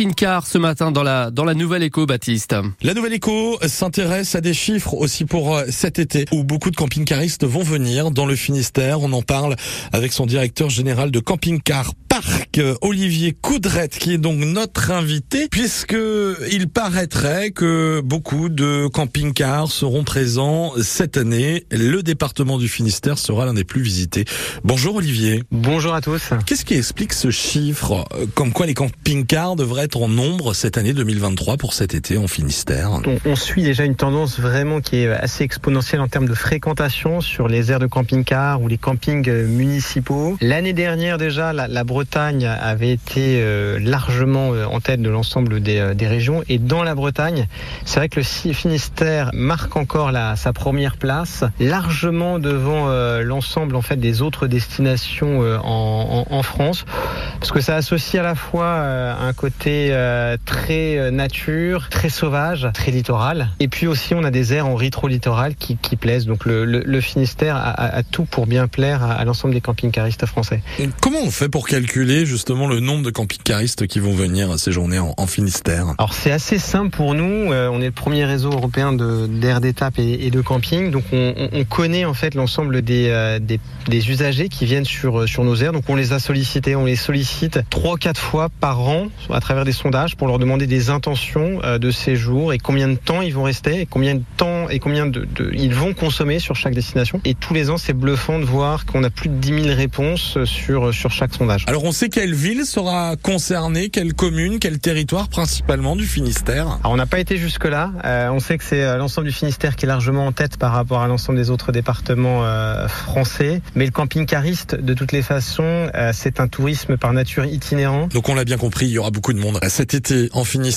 camping-car ce matin dans la, dans la Nouvelle Éco, Baptiste. La Nouvelle Éco s'intéresse à des chiffres aussi pour euh, cet été où beaucoup de camping-caristes vont venir dans le Finistère. On en parle avec son directeur général de camping-car Parc, Olivier Coudrette, qui est donc notre invité, puisque il paraîtrait que beaucoup de camping-cars seront présents cette année. Le département du Finistère sera l'un des plus visités. Bonjour Olivier. Bonjour à tous. Qu'est-ce qui explique ce chiffre, comme quoi les camping-cars devraient être en nombre cette année 2023 pour cet été en Finistère? On, on, suit déjà une tendance vraiment qui est assez exponentielle en termes de fréquentation sur les aires de camping-car ou les campings euh, municipaux. L'année dernière déjà, la, la, Bretagne avait été euh, largement en tête de l'ensemble des, des, régions. Et dans la Bretagne, c'est vrai que le Finistère marque encore sa première place, largement devant euh, l'ensemble en fait des autres destinations euh, en, France, parce que ça associe à la fois euh, un côté très nature, très sauvage, très littoral, et puis aussi on a des aires en rétro-littoral qui, qui, plaisent. Donc le, le, le Finistère a, a, tout pour bien plaire à, à l'ensemble des camping-caristes français. Comment on fait pour calculer justement le nombre de camping-caristes qui vont venir séjourner en, en Finistère? Alors c'est assez simple pour nous. on est le premier réseau européen d'aires d'étape et, et, de camping, donc on, on connaît en fait l'ensemble des, euh, des, des, usagers qui viennent sur, sur nos aires. Donc on les a sollicités, on les sollicite trois quatre fois par an à travers des sondages pour leur demander des intentions euh, de séjour et combien de temps ils vont rester et combien de temps et combien de, de ils vont consommer sur chaque destination. Et tous les ans, c'est bluffant de voir qu'on a plus de 10 000 réponses sur, sur chaque sondage. Alors on sait quelle ville sera concernée, quelle commune, quel territoire principalement du Finistère Alors on n'a pas été jusque-là. Euh, on sait que c'est l'ensemble du Finistère qui est largement en tête par rapport à l'ensemble des autres départements euh, français. Mais le camping-cariste, de toutes les façons, euh, c'est un tourisme par nature itinérant. Donc on l'a bien compris, il y aura beaucoup de monde cet été en Finistère.